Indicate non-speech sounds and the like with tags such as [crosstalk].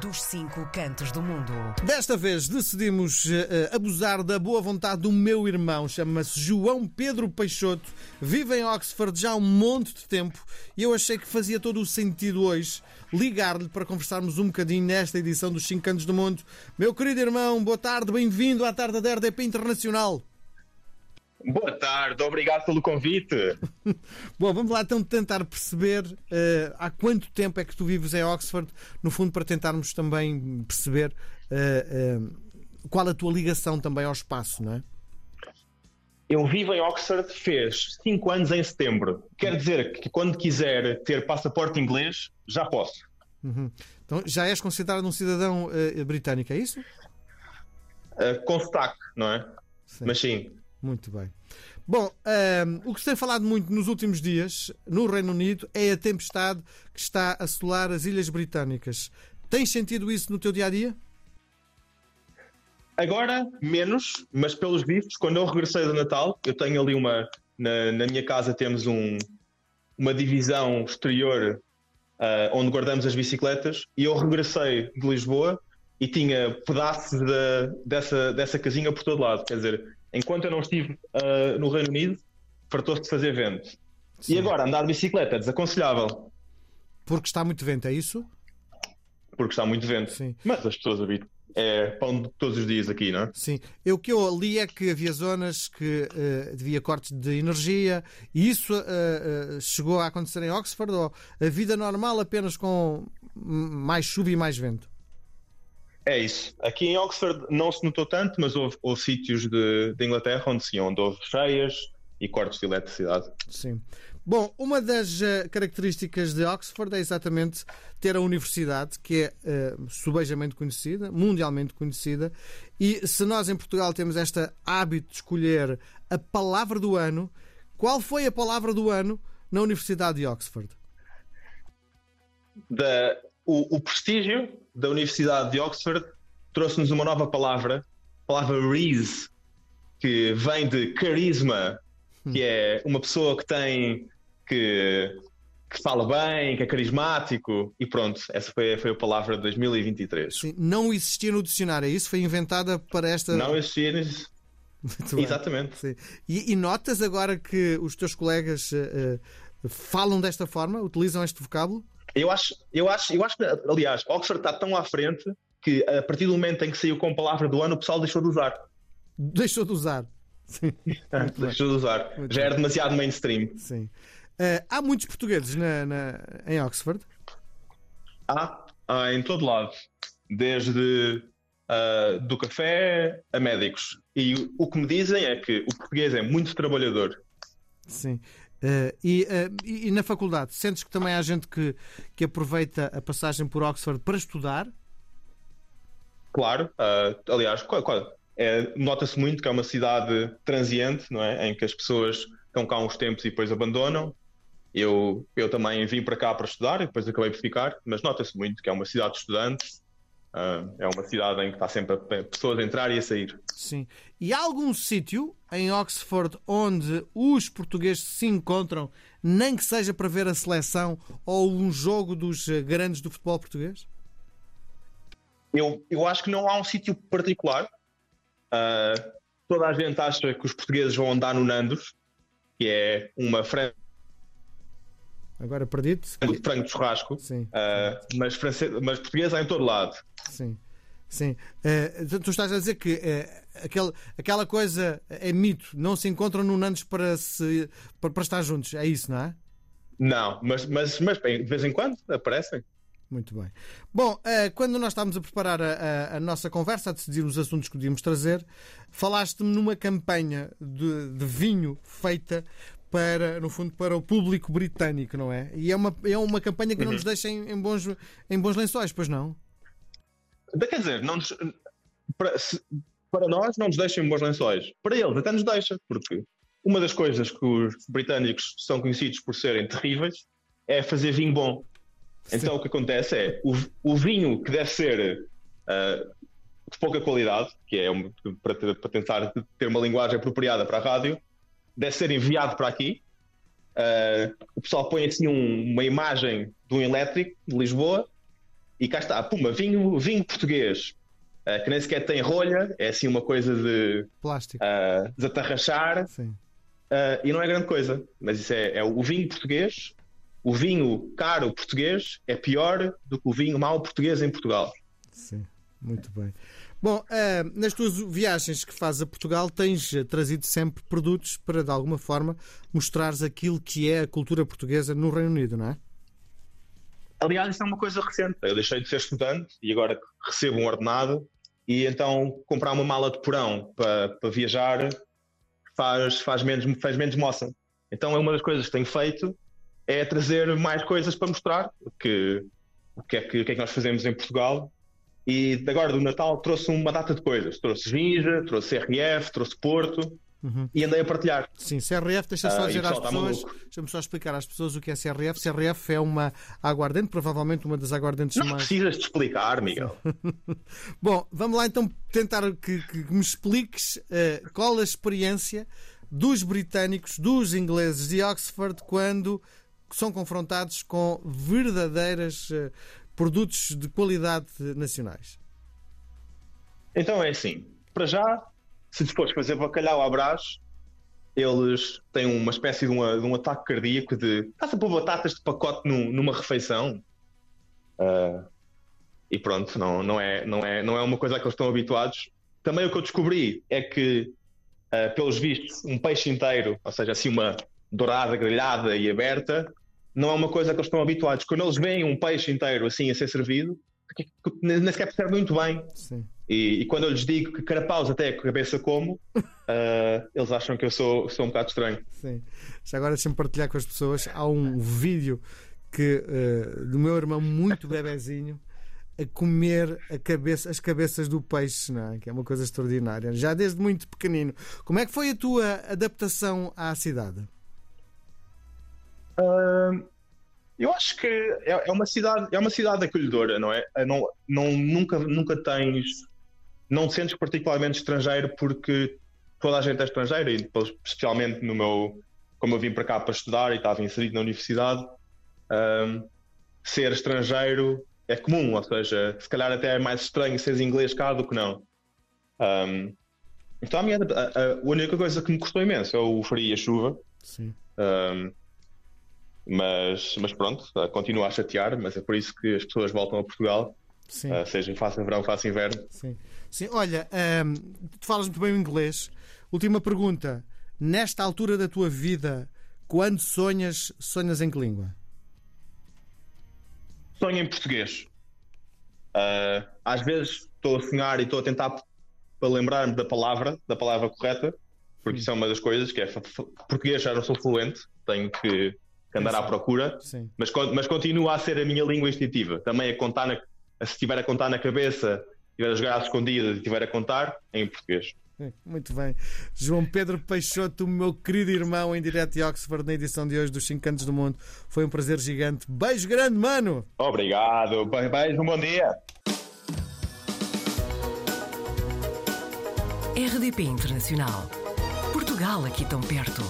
dos cinco cantos do mundo. Desta vez decidimos uh, abusar da boa vontade do meu irmão, chama-se João Pedro Peixoto, vive em Oxford já há um monte de tempo e eu achei que fazia todo o sentido hoje ligar-lhe para conversarmos um bocadinho nesta edição dos Cinco Cantos do Mundo. Meu querido irmão, boa tarde, bem-vindo à tarde da RDP Internacional. Boa tarde, obrigado pelo convite. [laughs] Bom, vamos lá então tentar perceber uh, há quanto tempo é que tu vives em Oxford, no fundo, para tentarmos também perceber uh, uh, qual a tua ligação também ao espaço, não é? Eu vivo em Oxford fez 5 anos em setembro. Quer dizer que quando quiser ter passaporte inglês, já posso. Uhum. Então já és considerado um cidadão britânico, é isso? com sotaque, não é? Sim. Mas sim. Muito bem. Bom, um, ehm, o que se tem falado muito nos últimos dias no Reino Unido é a tempestade que está a assolar as Ilhas Britânicas. Tens sentido isso no teu dia a dia? Agora, menos, mas pelos vistos, quando eu regressei do Natal, eu tenho ali uma. Na, na minha casa temos um, uma divisão exterior uh, onde guardamos as bicicletas e eu regressei de Lisboa e tinha pedaços de, dessa, dessa casinha por todo lado. Quer dizer, enquanto eu não estive uh, no Reino Unido, fartou-se de fazer vento. Sim. E agora, andar de bicicleta é desaconselhável. Porque está muito vento, é isso? Porque está muito vento. Sim. Mas as pessoas habitam. É pão de todos os dias aqui, não é? Sim. Eu, o que eu li é que havia zonas que uh, havia cortes de energia e isso uh, uh, chegou a acontecer em Oxford ou a vida normal apenas com mais chuva e mais vento? É isso. Aqui em Oxford não se notou tanto, mas houve, houve sítios de, de, Inglaterra onde sim, onde houve cheias e cortes de eletricidade. Sim. Bom, uma das uh, características de Oxford é exatamente ter a universidade, que é uh, subejamente conhecida, mundialmente conhecida, e se nós em Portugal temos este hábito de escolher a palavra do ano, qual foi a palavra do ano na Universidade de Oxford? Da, o, o prestígio da Universidade de Oxford trouxe-nos uma nova palavra, a palavra Reese, que vem de carisma, que é uma pessoa que tem que, que fala bem, que é carismático, e pronto, essa foi, foi a palavra de 2023. Sim, não existia no dicionário, é isso? Foi inventada para esta. Não existia. [laughs] Exatamente. E, e, notas agora que os teus colegas uh, uh, falam desta forma, utilizam este vocábulo? Eu acho, eu acho, eu acho que, aliás, Oxford está tão à frente que a partir do momento em que saiu com a palavra do ano, o pessoal deixou de usar. Deixou de usar. Sim. [laughs] Deixou de usar. Muito Já era demasiado mainstream. Sim. Uh, há muitos portugueses na, na, em Oxford? Há, há em todo lado. Desde uh, do café a médicos. E o que me dizem é que o português é muito trabalhador. Sim. Uh, e, uh, e, na faculdade, sentes que também há gente que, que aproveita a passagem por Oxford para estudar? Claro, uh, aliás, é, nota-se muito que é uma cidade transiente, não é? Em que as pessoas estão cá uns tempos e depois abandonam. Eu, eu também vim para cá para estudar e depois acabei por ficar, mas nota-se muito que é uma cidade de estudantes Uh, é uma cidade em que está sempre pessoas a entrar e a sair. Sim. E há algum sítio em Oxford onde os portugueses se encontram, nem que seja para ver a seleção ou um jogo dos eh, grandes do futebol português? Eu, eu acho que não há um sítio particular. Uh, toda a gente acha que os portugueses vão andar no Nandos, que é uma frente Agora perdido-se. Frango de churrasco. Sim. Uh, mas, francês, mas português há em todo lado. Sim. Sim. Uh, tu estás a dizer que uh, aquele, aquela coisa é mito, não se encontram no Nantes para, se, para, para estar juntos, é isso, não é? Não, mas, mas, mas bem, de vez em quando aparecem. Muito bem. Bom, quando nós estávamos a preparar a, a, a, nossa conversa, a decidir os assuntos que podíamos trazer, falaste-me numa campanha de, de vinho feita para, no fundo, para o público britânico, não é? E é uma, é uma campanha que uhum. não nos deixa em, em, bons, em bons lençóis, pois não? Quer dizer, não nos, para, se, para nós não nos deixa em bons lençóis. Para eles até nos deixa, porque uma das coisas que os britânicos são conhecidos por serem terríveis é fazer vinho bom. Sim. Então o que acontece é o, o vinho que deve ser uh, de pouca qualidade, que é um, para, para tentar ter uma linguagem apropriada para a rádio, deve ser enviado para aqui. Uh, o pessoal põe assim um, uma imagem de um elétrico de Lisboa e cá está, puma, vinho, vinho português, uh, que nem sequer tem rolha, é assim uma coisa de Plástico. uh, desatarrachar, uh, e não é grande coisa. Mas isso é, é o vinho português, o vinho caro português é pior do que o vinho mau português em Portugal. Sim, muito bem. Bom, eh, nas tuas viagens que fazes a Portugal, tens eh, trazido sempre produtos para, de alguma forma, mostrares aquilo que é a cultura portuguesa no Reino Unido, não é? Aliás, isso é uma coisa recente. Eu deixei de ser estudante e agora recebo um ordenado e então comprar uma mala de porão para, para viajar faz, faz, menos, faz menos moça. Então é uma das coisas que tenho feito é trazer mais coisas para mostrar que, o, que é que, o que é que nós fazemos em Portugal. E agora do Natal trouxe uma data de coisas. Trouxe Ginja, trouxe RF, trouxe Porto Uhum. e andei a partilhar. Sim, CRF, deixa só Ah, dizer às está pessoas, deixa-me só explicar às pessoas o que é CRF. CRF é uma aguardente, provavelmente uma das aguardentes Não mais. precisas de explicar, Miguel. [laughs] Bom, vamos lá então tentar que, que me expliques eh, qual a experiência dos britânicos, dos ingleses de Oxford quando são confrontados com verdadeiras eh, produtos de qualidade nacionais. Então é assim, para já, se depois fazer bacalhau à brás, eles têm uma espécie de, uma- de um ataque cardíaco de estás a pôr batatas de pacote num- numa refeição. Ah, e pronto, não, não, é, não, é, não é uma coisa a que eles estão habituados. Também o que eu descobri é que, ah, pelos vistos, um peixe inteiro, ou seja, assim uma dourada, grelhada e aberta, não é uma coisa que eles estão habituados. Quando eles veem um peixe inteiro assim a ser servido, nem sequer percebem muito bem. E, e quando eu lhes digo que carapaus até a cabeça como, ah, [laughs] eles acham que eu sou, sou um bocado estranho. Sim. Já agora deixa-me partilhar com as pessoas. Há um vídeo que, eh, do meu irmão, muito bebezinho, a comer a cabeça, as cabeças do peixe, não é? que é uma coisa extraordinária, já desde muito pequenino. Como é que foi a tua adaptação à cidade? Eu acho que é, é uma cidade, é uma cidade acolhedora, não é? Ah, Não, não, nunca, nunca tens, não te sentes particularmente estrangeiro porque toda a gente é estrangeira e depois, especialmente no meu, como eu vim para cá para estudar e estava inserido na universidade, ah, ser estrangeiro é comum, ou seja, se calhar até é mais estranho seres inglês cá do que não. Ah, então a, minha, a, a única coisa que me custou imenso é o frio e a chuva. Sim. Um, mas, mas pronto, uh, continua a chatear, mas é por isso que as pessoas voltam a Portugal, Sim. uh, seja faça verão, faça inverno. Sim. Sim. Olha, ahm, tu falas muito bem o inglês. Última pergunta. Nesta altura da tua vida, quando sonhas, sonhas em que língua? Sonho em português. Uh, às vezes estou a sonhar e estou a tentar para lembrar-me da palavra, da palavra correta, porque isso é uma das coisas que é português já não sou fluente, tenho que, que andar à procura, Sim. mas, mas continua a ser a minha língua instintiva. Também a contar, na, a- se estiver a contar na cabeça, estiver a jogar às escondidas e estiver a contar, é em português. Muito bem. João Pedro Peixoto, o meu querido irmão, em direto de Oxford, na edição de hoje dos 5 Cantos do Mundo. Foi um prazer gigante. Beijo grande, mano! Obrigado, Be- beijo, um bom dia. RDP Internacional. Portugal aqui tão perto.